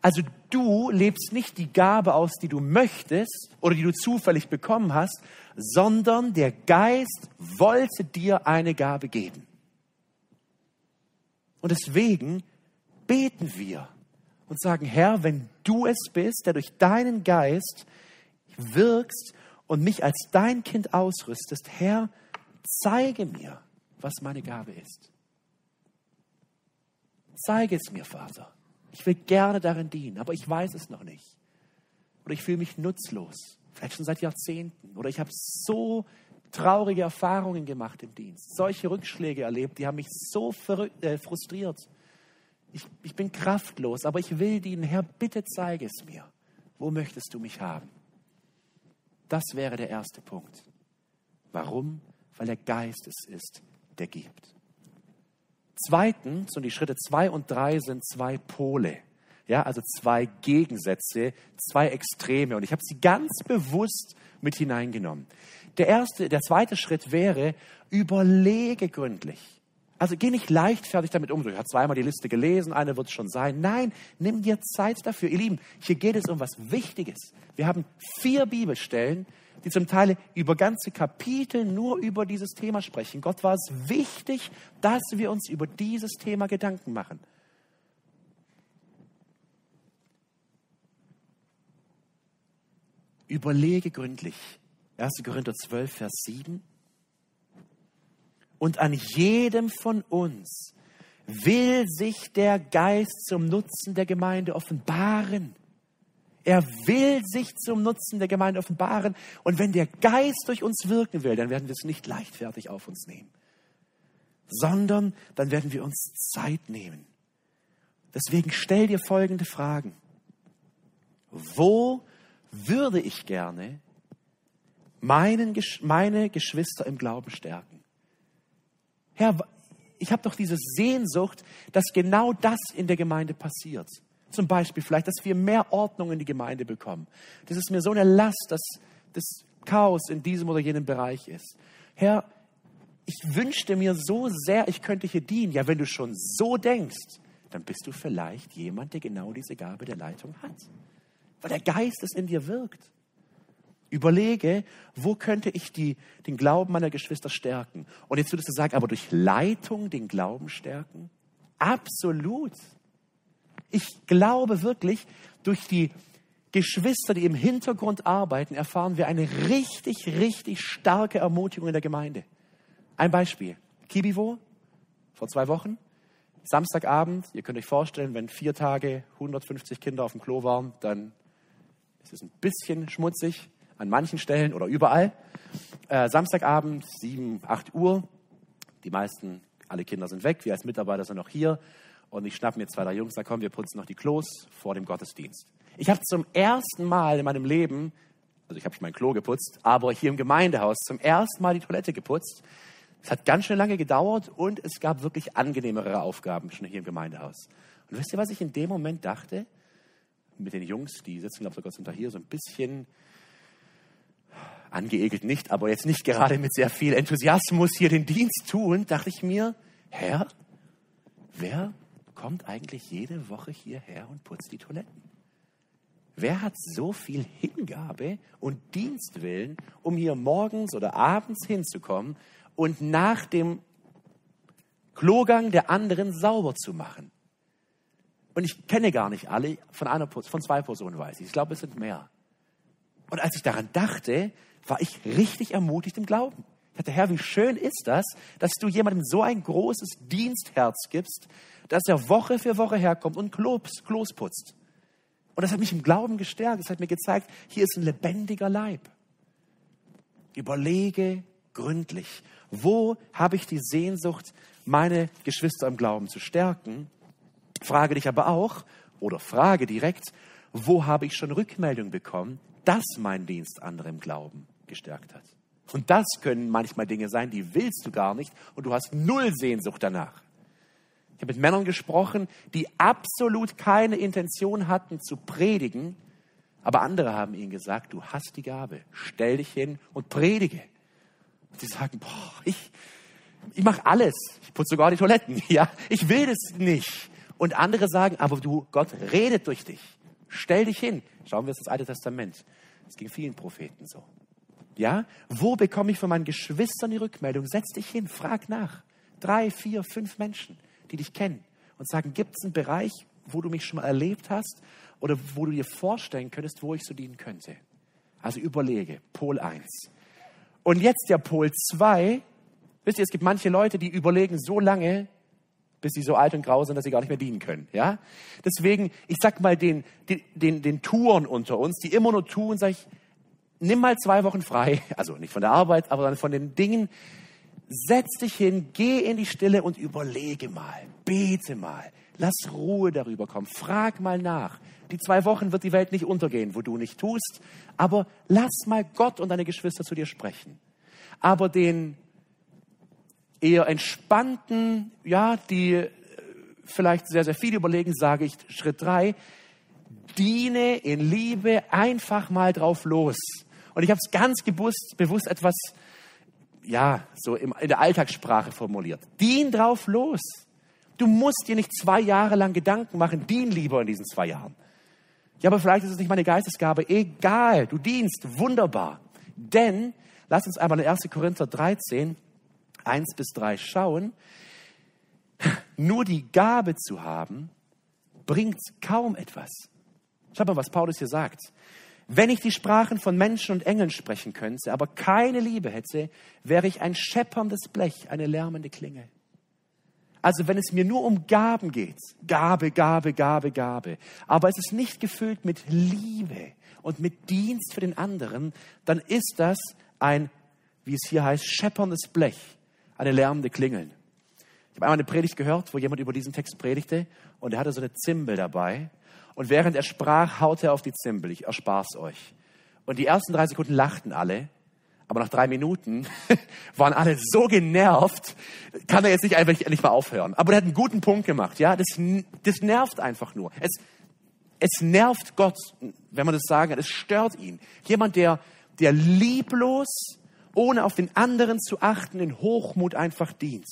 Also du lebst nicht die Gabe aus, die du möchtest oder die du zufällig bekommen hast, sondern der Geist wollte dir eine Gabe geben. Und deswegen beten wir und sagen, Herr, wenn du es bist, der durch deinen Geist wirkst und mich als dein Kind ausrüstest, Herr, zeige mir, was meine Gabe ist. Zeige es mir, Vater. Ich will gerne darin dienen, aber ich weiß es noch nicht. Oder ich fühle mich nutzlos, vielleicht schon seit Jahrzehnten. Oder ich habe so traurige Erfahrungen gemacht im Dienst, solche Rückschläge erlebt, die haben mich so äh, frustriert. Ich, ich bin kraftlos, aber ich will dienen. Herr, bitte zeige es mir. Wo möchtest du mich haben? Das wäre der erste Punkt. Warum? Weil der Geist es ist, der gibt. Zweitens, und die Schritte zwei und drei sind zwei Pole. Ja, also zwei Gegensätze, zwei Extreme. Und ich habe sie ganz bewusst mit hineingenommen. Der erste, der zweite Schritt wäre, überlege gründlich. Also geh nicht leichtfertig damit um. Ich habe zweimal die Liste gelesen, eine wird es schon sein. Nein, nimm dir Zeit dafür. Ihr Lieben, hier geht es um was Wichtiges. Wir haben vier Bibelstellen, die zum Teil über ganze Kapitel nur über dieses Thema sprechen. Gott war es wichtig, dass wir uns über dieses Thema Gedanken machen. Überlege gründlich. 1. Korinther 12, Vers 7 und an jedem von uns will sich der Geist zum Nutzen der Gemeinde offenbaren. Er will sich zum Nutzen der Gemeinde offenbaren. Und wenn der Geist durch uns wirken will, dann werden wir es nicht leichtfertig auf uns nehmen, sondern dann werden wir uns Zeit nehmen. Deswegen stell dir folgende Fragen. Wo würde ich gerne meine Geschwister im Glauben stärken? Herr, ich habe doch diese Sehnsucht, dass genau das in der Gemeinde passiert. Zum Beispiel vielleicht, dass wir mehr Ordnung in die Gemeinde bekommen. Das ist mir so eine Last, dass das Chaos in diesem oder jenem Bereich ist. Herr, ich wünschte mir so sehr, ich könnte hier dienen. Ja, wenn du schon so denkst, dann bist du vielleicht jemand, der genau diese Gabe der Leitung hat. Weil der Geist es in dir wirkt. Überlege, wo könnte ich die, den Glauben meiner Geschwister stärken? Und jetzt würdest du sagen, aber durch Leitung den Glauben stärken? Absolut. Ich glaube wirklich, durch die Geschwister, die im Hintergrund arbeiten, erfahren wir eine richtig, richtig starke Ermutigung in der Gemeinde. Ein Beispiel. Kibivo, vor zwei Wochen, Samstagabend, ihr könnt euch vorstellen, wenn vier Tage 150 Kinder auf dem Klo waren, dann ist es ein bisschen schmutzig an manchen Stellen oder überall. Äh, Samstagabend, 7, 8 Uhr, die meisten, alle Kinder sind weg, wir als Mitarbeiter sind noch hier und ich schnappe mir zwei, drei Jungs, da kommen wir putzen noch die Klos vor dem Gottesdienst. Ich habe zum ersten Mal in meinem Leben, also ich habe mein Klo geputzt, aber hier im Gemeindehaus zum ersten Mal die Toilette geputzt. Es hat ganz schön lange gedauert und es gab wirklich angenehmere Aufgaben schon hier im Gemeindehaus. Und wisst ihr, was ich in dem Moment dachte? Mit den Jungs, die sitzen, glaube ich, sogar zum hier so ein bisschen angeekelt nicht, aber jetzt nicht gerade mit sehr viel Enthusiasmus hier den Dienst tun, dachte ich mir, Herr, wer kommt eigentlich jede Woche hierher und putzt die Toiletten? Wer hat so viel Hingabe und Dienstwillen, um hier morgens oder abends hinzukommen und nach dem Klogang der anderen sauber zu machen? Und ich kenne gar nicht alle, von, einer, von zwei Personen weiß ich. Ich glaube, es sind mehr. Und als ich daran dachte, war ich richtig ermutigt im Glauben. Ich dachte, Herr, wie schön ist das, dass du jemandem so ein großes Dienstherz gibst, dass er Woche für Woche herkommt und Klos, Klos putzt. Und das hat mich im Glauben gestärkt. Das hat mir gezeigt, hier ist ein lebendiger Leib. Überlege gründlich, wo habe ich die Sehnsucht, meine Geschwister im Glauben zu stärken? Frage dich aber auch oder frage direkt, wo habe ich schon Rückmeldung bekommen, dass mein Dienst andere im Glauben gestärkt hat? Und das können manchmal Dinge sein, die willst du gar nicht und du hast null Sehnsucht danach. Ich habe mit Männern gesprochen, die absolut keine Intention hatten zu predigen, aber andere haben ihnen gesagt, du hast die Gabe, stell dich hin und predige. Und sie sagen, boah, ich, ich mache alles. Ich putze sogar die Toiletten. Ja, ich will das nicht. Und andere sagen, aber du, Gott redet durch dich. Stell dich hin. Schauen wir uns das Alte Testament. Es ging vielen Propheten so. Ja, wo bekomme ich von meinen Geschwistern die Rückmeldung? Setz dich hin, frag nach. Drei, vier, fünf Menschen die dich kennen und sagen, gibt es einen Bereich, wo du mich schon mal erlebt hast oder wo du dir vorstellen könntest, wo ich so dienen könnte? Also überlege, Pol 1. Und jetzt der Pol 2. Wisst ihr, es gibt manche Leute, die überlegen so lange, bis sie so alt und grau sind, dass sie gar nicht mehr dienen können. Ja? Deswegen, ich sag mal den, den, den, den Touren unter uns, die immer nur tun, sag ich, nimm mal zwei Wochen frei. Also nicht von der Arbeit, aber von den Dingen, Setz dich hin, geh in die Stille und überlege mal, bete mal, lass Ruhe darüber kommen, frag mal nach. Die zwei Wochen wird die Welt nicht untergehen, wo du nicht tust, aber lass mal Gott und deine Geschwister zu dir sprechen. Aber den eher entspannten, ja, die äh, vielleicht sehr, sehr viel überlegen, sage ich Schritt drei, diene in Liebe einfach mal drauf los. Und ich habe es ganz bewusst, bewusst etwas ja, so in der Alltagssprache formuliert. Dien drauf los. Du musst dir nicht zwei Jahre lang Gedanken machen, dien lieber in diesen zwei Jahren. Ja, aber vielleicht ist es nicht meine Geistesgabe. Egal, du dienst, wunderbar. Denn, lass uns einmal in 1. Korinther 13, 1 bis 3 schauen. Nur die Gabe zu haben, bringt kaum etwas. Schau mal, was Paulus hier sagt. Wenn ich die Sprachen von Menschen und Engeln sprechen könnte, aber keine Liebe hätte, wäre ich ein schepperndes Blech, eine lärmende Klinge. Also wenn es mir nur um Gaben geht, Gabe, Gabe, Gabe, Gabe, aber es ist nicht gefüllt mit Liebe und mit Dienst für den anderen, dann ist das ein, wie es hier heißt, schepperndes Blech, eine lärmende Klingeln. Ich habe einmal eine Predigt gehört, wo jemand über diesen Text predigte und er hatte so eine Zimbel dabei und während er sprach, haute er auf die Zimbel. Ich erspar's euch. Und die ersten drei Sekunden lachten alle. Aber nach drei Minuten waren alle so genervt, kann er jetzt nicht einfach nicht mal aufhören. Aber er hat einen guten Punkt gemacht. Ja, das, das nervt einfach nur. Es, es nervt Gott, wenn man das sagen kann. Es stört ihn. Jemand, der, der lieblos, ohne auf den anderen zu achten, in Hochmut einfach dient.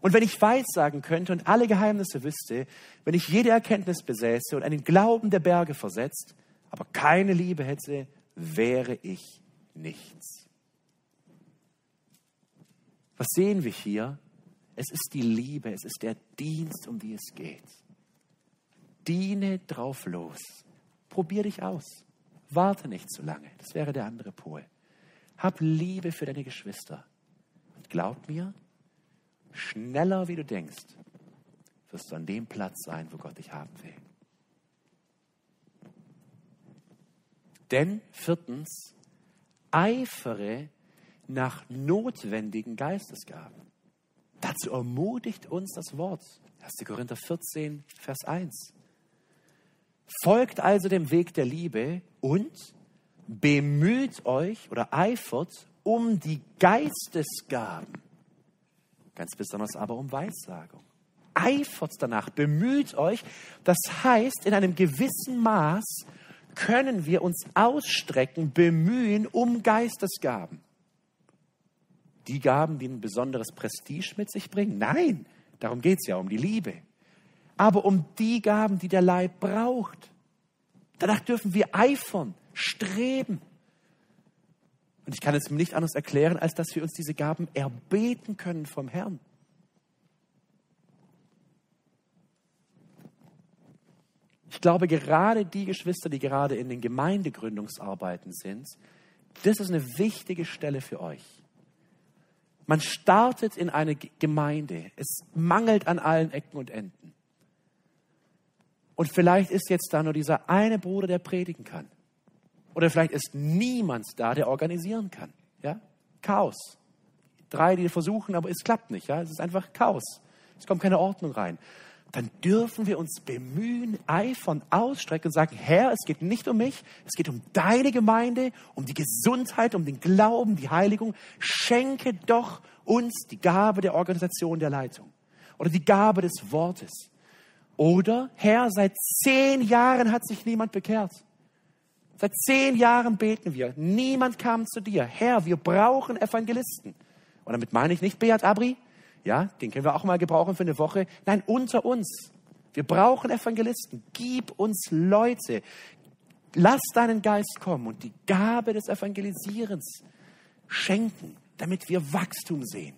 Und wenn ich weissagen könnte und alle Geheimnisse wüsste, wenn ich jede Erkenntnis besäße und einen Glauben der Berge versetzt, aber keine Liebe hätte, wäre ich nichts. Was sehen wir hier? Es ist die Liebe, es ist der Dienst, um die es geht. Diene drauf los. Probier dich aus. Warte nicht zu lange. Das wäre der andere Pol. Hab Liebe für deine Geschwister. Und glaub mir, schneller wie du denkst, wirst du an dem Platz sein, wo Gott dich haben will. Denn viertens, eifere nach notwendigen Geistesgaben. Dazu ermutigt uns das Wort. 1. Korinther 14, Vers 1. Folgt also dem Weg der Liebe und bemüht euch oder eifert um die Geistesgaben. Ganz besonders aber um Weissagung. Eifert danach, bemüht euch. Das heißt, in einem gewissen Maß können wir uns ausstrecken, bemühen um Geistesgaben. Die Gaben, die ein besonderes Prestige mit sich bringen? Nein, darum geht es ja, um die Liebe. Aber um die Gaben, die der Leib braucht. Danach dürfen wir eifern, streben. Und ich kann es mir nicht anders erklären, als dass wir uns diese Gaben erbeten können vom Herrn. Ich glaube, gerade die Geschwister, die gerade in den Gemeindegründungsarbeiten sind, das ist eine wichtige Stelle für euch. Man startet in eine Gemeinde. Es mangelt an allen Ecken und Enden. Und vielleicht ist jetzt da nur dieser eine Bruder, der predigen kann. Oder vielleicht ist niemand da, der organisieren kann. Ja? Chaos. Drei, die versuchen, aber es klappt nicht. Ja? Es ist einfach Chaos. Es kommt keine Ordnung rein dann dürfen wir uns bemühen, eifern, ausstrecken und sagen, Herr, es geht nicht um mich, es geht um deine Gemeinde, um die Gesundheit, um den Glauben, die Heiligung. Schenke doch uns die Gabe der Organisation der Leitung oder die Gabe des Wortes. Oder, Herr, seit zehn Jahren hat sich niemand bekehrt. Seit zehn Jahren beten wir. Niemand kam zu dir. Herr, wir brauchen Evangelisten. Und damit meine ich nicht Beat Abri, ja, den können wir auch mal gebrauchen für eine Woche. Nein, unter uns. Wir brauchen Evangelisten. Gib uns Leute. Lass deinen Geist kommen und die Gabe des Evangelisierens schenken, damit wir Wachstum sehen.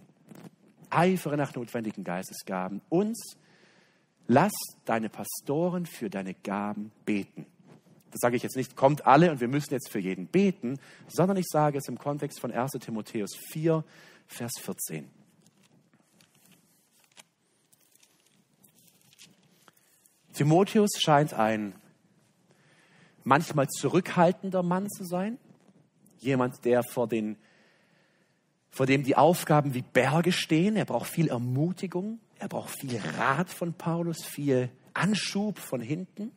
Eifere nach notwendigen Geistesgaben. Uns, lass deine Pastoren für deine Gaben beten. Das sage ich jetzt nicht, kommt alle und wir müssen jetzt für jeden beten, sondern ich sage es im Kontext von 1 Timotheus 4, Vers 14. Timotheus scheint ein manchmal zurückhaltender Mann zu sein, jemand, der vor, den, vor dem die Aufgaben wie Berge stehen. Er braucht viel Ermutigung, er braucht viel Rat von Paulus, viel Anschub von hinten.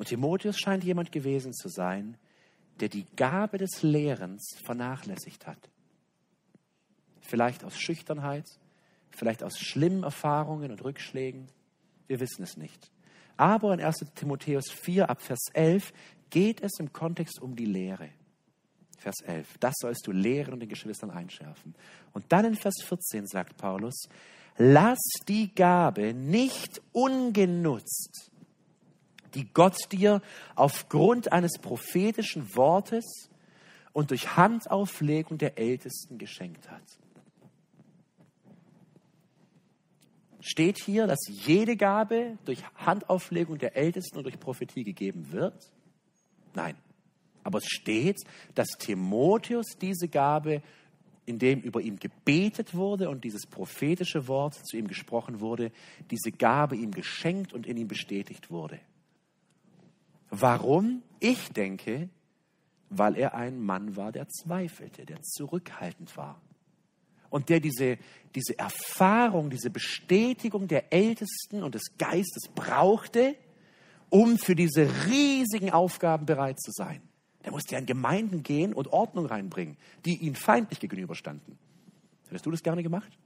Und Timotheus scheint jemand gewesen zu sein, der die Gabe des Lehrens vernachlässigt hat. Vielleicht aus Schüchternheit, vielleicht aus schlimmen Erfahrungen und Rückschlägen. Wir wissen es nicht. Aber in 1 Timotheus 4 ab Vers 11 geht es im Kontext um die Lehre. Vers 11. Das sollst du lehren und den Geschwistern einschärfen. Und dann in Vers 14 sagt Paulus, lass die Gabe nicht ungenutzt, die Gott dir aufgrund eines prophetischen Wortes und durch Handauflegung der Ältesten geschenkt hat. steht hier, dass jede Gabe durch Handauflegung der Ältesten und durch Prophetie gegeben wird? Nein. Aber es steht, dass Timotheus diese Gabe, in dem über ihn gebetet wurde und dieses prophetische Wort zu ihm gesprochen wurde, diese Gabe ihm geschenkt und in ihm bestätigt wurde. Warum? Ich denke, weil er ein Mann war, der zweifelte, der zurückhaltend war und der diese, diese Erfahrung, diese Bestätigung der Ältesten und des Geistes brauchte, um für diese riesigen Aufgaben bereit zu sein. Der musste ja in Gemeinden gehen und Ordnung reinbringen, die ihm feindlich gegenüberstanden. Hättest du das gerne gemacht?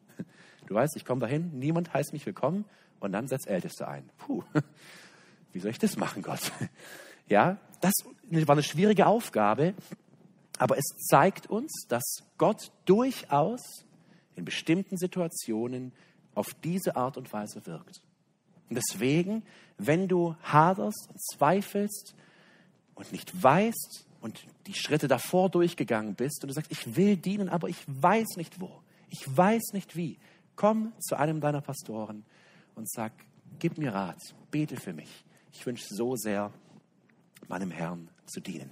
Du weißt, ich komme dahin, niemand heißt mich willkommen und dann setzt Älteste ein. Puh, wie soll ich das machen, Gott? Ja, das war eine schwierige Aufgabe, aber es zeigt uns, dass Gott durchaus in bestimmten Situationen auf diese Art und Weise wirkt. Und deswegen, wenn du haderst und zweifelst, und nicht weißt und die Schritte davor durchgegangen bist und du sagst, ich will dienen, aber ich weiß nicht wo, ich weiß nicht wie, komm zu einem deiner Pastoren und sag, gib mir Rat, bete für mich. Ich wünsche so sehr, meinem Herrn zu dienen.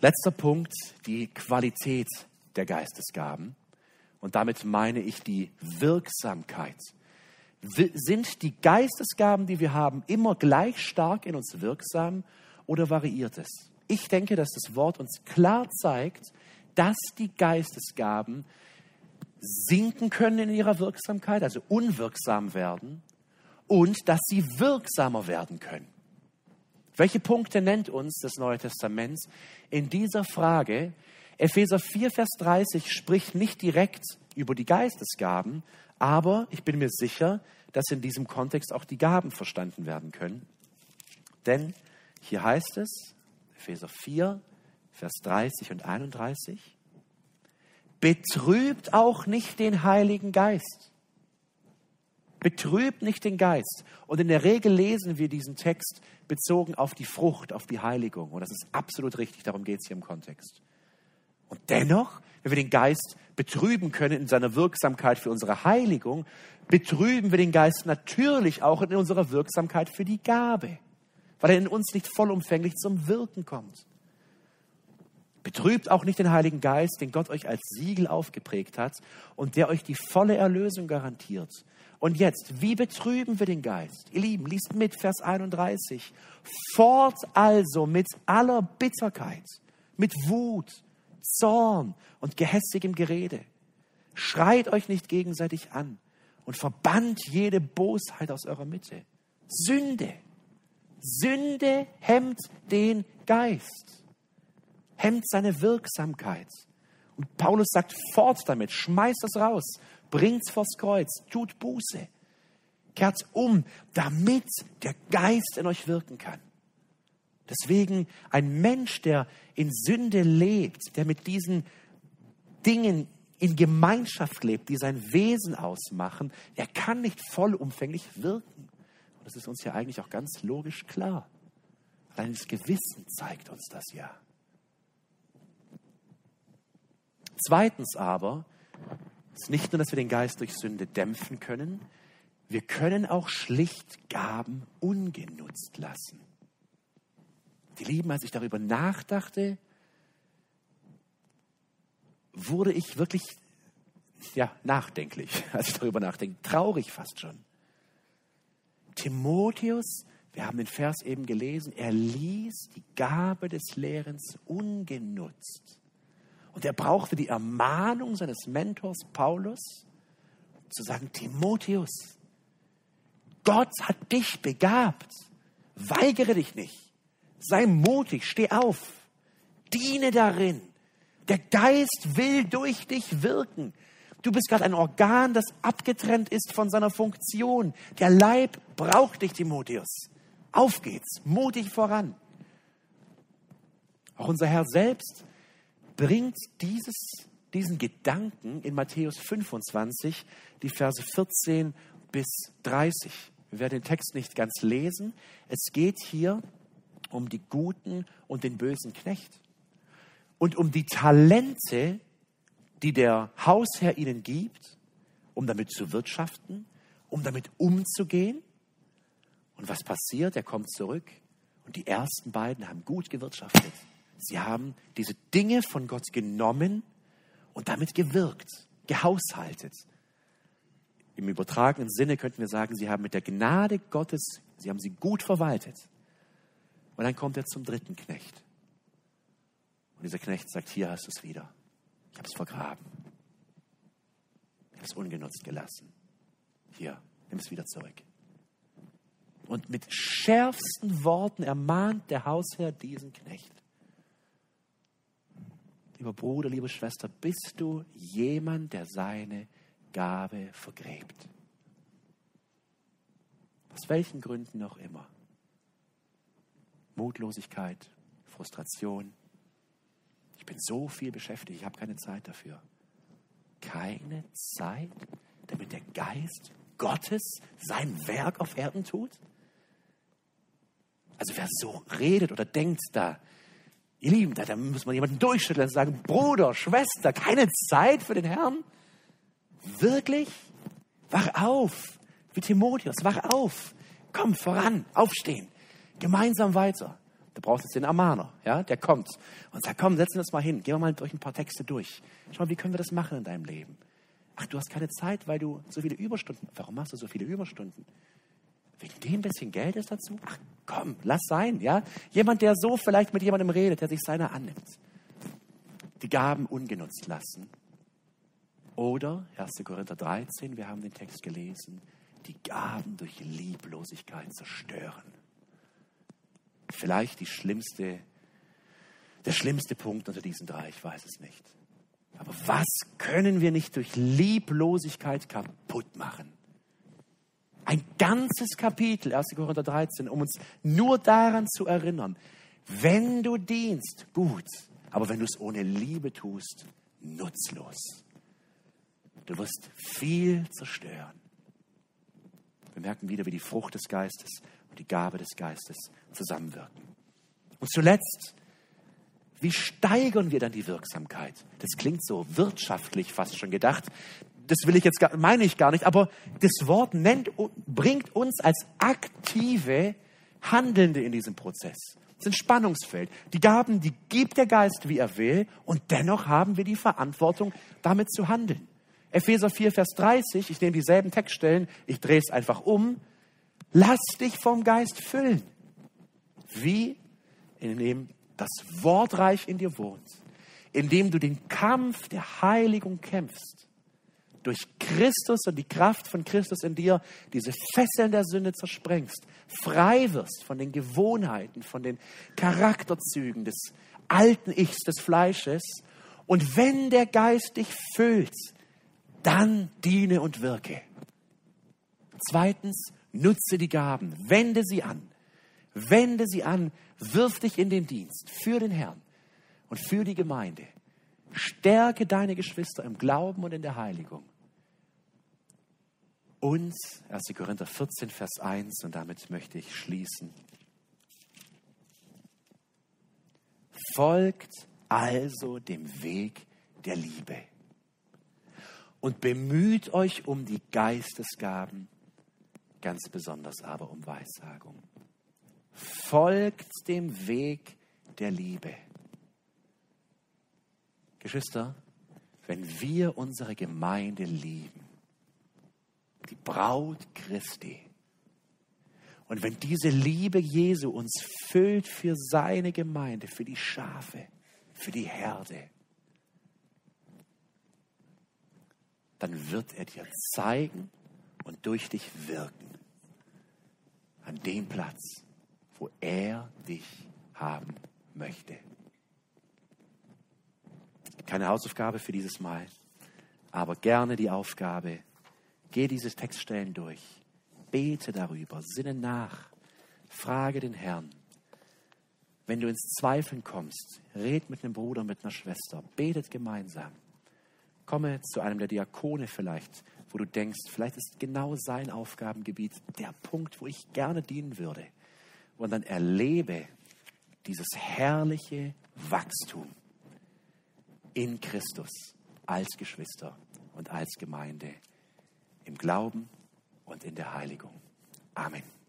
Letzter Punkt, die Qualität der Geistesgaben. Und damit meine ich die Wirksamkeit. Sind die Geistesgaben, die wir haben, immer gleich stark in uns wirksam oder variiert es? Ich denke, dass das Wort uns klar zeigt, dass die Geistesgaben sinken können in ihrer Wirksamkeit, also unwirksam werden, und dass sie wirksamer werden können. Welche Punkte nennt uns das Neue Testament in dieser Frage? Epheser 4, Vers 30 spricht nicht direkt über die Geistesgaben, aber ich bin mir sicher, dass in diesem Kontext auch die Gaben verstanden werden können. Denn hier heißt es, Epheser 4, Vers 30 und 31, betrübt auch nicht den Heiligen Geist. Betrübt nicht den Geist. Und in der Regel lesen wir diesen Text bezogen auf die Frucht, auf die Heiligung. Und das ist absolut richtig, darum geht es hier im Kontext. Und dennoch, wenn wir den Geist betrüben können in seiner Wirksamkeit für unsere Heiligung, betrüben wir den Geist natürlich auch in unserer Wirksamkeit für die Gabe, weil er in uns nicht vollumfänglich zum Wirken kommt. Betrübt auch nicht den Heiligen Geist, den Gott euch als Siegel aufgeprägt hat und der euch die volle Erlösung garantiert. Und jetzt, wie betrüben wir den Geist? Ihr Lieben, liest mit Vers 31. Fort also mit aller Bitterkeit, mit Wut, Zorn und gehässigem Gerede. Schreit euch nicht gegenseitig an und verbannt jede Bosheit aus eurer Mitte. Sünde. Sünde hemmt den Geist hemmt seine Wirksamkeit. Und Paulus sagt, fort damit, schmeißt es raus, bringt's vors Kreuz, tut Buße, kehrt um, damit der Geist in euch wirken kann. Deswegen ein Mensch, der in Sünde lebt, der mit diesen Dingen in Gemeinschaft lebt, die sein Wesen ausmachen, er kann nicht vollumfänglich wirken. Und das ist uns ja eigentlich auch ganz logisch klar. Allein das Gewissen zeigt uns das ja. Zweitens aber ist nicht nur, dass wir den Geist durch Sünde dämpfen können, wir können auch schlicht Gaben ungenutzt lassen. Die Lieben, als ich darüber nachdachte, wurde ich wirklich ja, nachdenklich, als ich darüber nachdenke, traurig fast schon. Timotheus, wir haben den Vers eben gelesen, er ließ die Gabe des Lehrens ungenutzt. Und er brauchte die Ermahnung seines Mentors Paulus, zu sagen, Timotheus, Gott hat dich begabt. Weigere dich nicht. Sei mutig, steh auf. Diene darin. Der Geist will durch dich wirken. Du bist gerade ein Organ, das abgetrennt ist von seiner Funktion. Der Leib braucht dich, Timotheus. Auf geht's, mutig voran. Auch unser Herr selbst bringt dieses, diesen Gedanken in Matthäus 25, die Verse 14 bis 30. Wir werden den Text nicht ganz lesen. Es geht hier um die guten und den bösen Knecht und um die Talente, die der Hausherr ihnen gibt, um damit zu wirtschaften, um damit umzugehen. Und was passiert? Er kommt zurück und die ersten beiden haben gut gewirtschaftet. Sie haben diese Dinge von Gott genommen und damit gewirkt, gehaushaltet. Im übertragenen Sinne könnten wir sagen, sie haben mit der Gnade Gottes, sie haben sie gut verwaltet. Und dann kommt er zum dritten Knecht. Und dieser Knecht sagt, hier hast du es wieder. Ich habe es vergraben. Ich habe es ungenutzt gelassen. Hier, nimm es wieder zurück. Und mit schärfsten Worten ermahnt der Hausherr diesen Knecht lieber Bruder, liebe Schwester, bist du jemand, der seine Gabe vergräbt? Aus welchen Gründen auch immer. Mutlosigkeit, Frustration. Ich bin so viel beschäftigt, ich habe keine Zeit dafür. Keine Zeit, damit der Geist Gottes sein Werk auf Erden tut? Also wer so redet oder denkt da, ihr Lieben, da, da muss man jemanden durchschütteln und sagen, Bruder, Schwester, keine Zeit für den Herrn? Wirklich? Wach auf, wie Timotheus, wach auf. Komm voran, aufstehen, gemeinsam weiter. Da brauchst du jetzt den Ammaner, ja, der kommt und sagt, komm, setzen wir uns mal hin, gehen wir mal durch ein paar Texte durch. Schau mal, wie können wir das machen in deinem Leben? Ach, du hast keine Zeit, weil du so viele Überstunden, warum machst du so viele Überstunden? Wegen dem bisschen Geld ist dazu? Ach komm, lass sein, ja? Jemand, der so vielleicht mit jemandem redet, der sich seiner annimmt. Die Gaben ungenutzt lassen. Oder 1. Korinther 13, wir haben den Text gelesen, die Gaben durch Lieblosigkeit zerstören. Vielleicht die schlimmste, der schlimmste Punkt unter diesen drei, ich weiß es nicht. Aber was können wir nicht durch Lieblosigkeit kaputt machen? Ein ganzes Kapitel, 1. Korinther 13, um uns nur daran zu erinnern, wenn du dienst, gut, aber wenn du es ohne Liebe tust, nutzlos. Du wirst viel zerstören. Wir merken wieder, wie die Frucht des Geistes und die Gabe des Geistes zusammenwirken. Und zuletzt, wie steigern wir dann die Wirksamkeit? Das klingt so wirtschaftlich fast schon gedacht das will ich jetzt gar, meine ich gar nicht, aber das Wort nennt, bringt uns als aktive Handelnde in diesem Prozess. Das ist ein Spannungsfeld. Die Gaben, die gibt der Geist, wie er will, und dennoch haben wir die Verantwortung, damit zu handeln. Epheser 4, Vers 30, ich nehme dieselben Textstellen, ich drehe es einfach um. Lass dich vom Geist füllen. Wie? Indem das Wortreich in dir wohnt. Indem du den Kampf der Heiligung kämpfst durch Christus und die Kraft von Christus in dir diese Fesseln der Sünde zersprengst, frei wirst von den Gewohnheiten, von den Charakterzügen des alten Ichs, des Fleisches. Und wenn der Geist dich füllt, dann diene und wirke. Zweitens, nutze die Gaben, wende sie an. Wende sie an, wirf dich in den Dienst für den Herrn und für die Gemeinde. Stärke deine Geschwister im Glauben und in der Heiligung. Und 1. Korinther 14, Vers 1, und damit möchte ich schließen. Folgt also dem Weg der Liebe und bemüht euch um die Geistesgaben, ganz besonders aber um Weissagung. Folgt dem Weg der Liebe. Geschwister, wenn wir unsere Gemeinde lieben, die Braut Christi, und wenn diese Liebe Jesu uns füllt für seine Gemeinde, für die Schafe, für die Herde, dann wird er dir zeigen und durch dich wirken an dem Platz, wo er dich haben möchte. Keine Hausaufgabe für dieses Mal, aber gerne die Aufgabe, geh diese Textstellen durch, bete darüber, sinne nach, frage den Herrn. Wenn du ins Zweifeln kommst, red mit einem Bruder, mit einer Schwester, betet gemeinsam. Komme zu einem der Diakone vielleicht, wo du denkst, vielleicht ist genau sein Aufgabengebiet der Punkt, wo ich gerne dienen würde. Und dann erlebe dieses herrliche Wachstum in Christus als Geschwister und als Gemeinde im Glauben und in der Heiligung. Amen.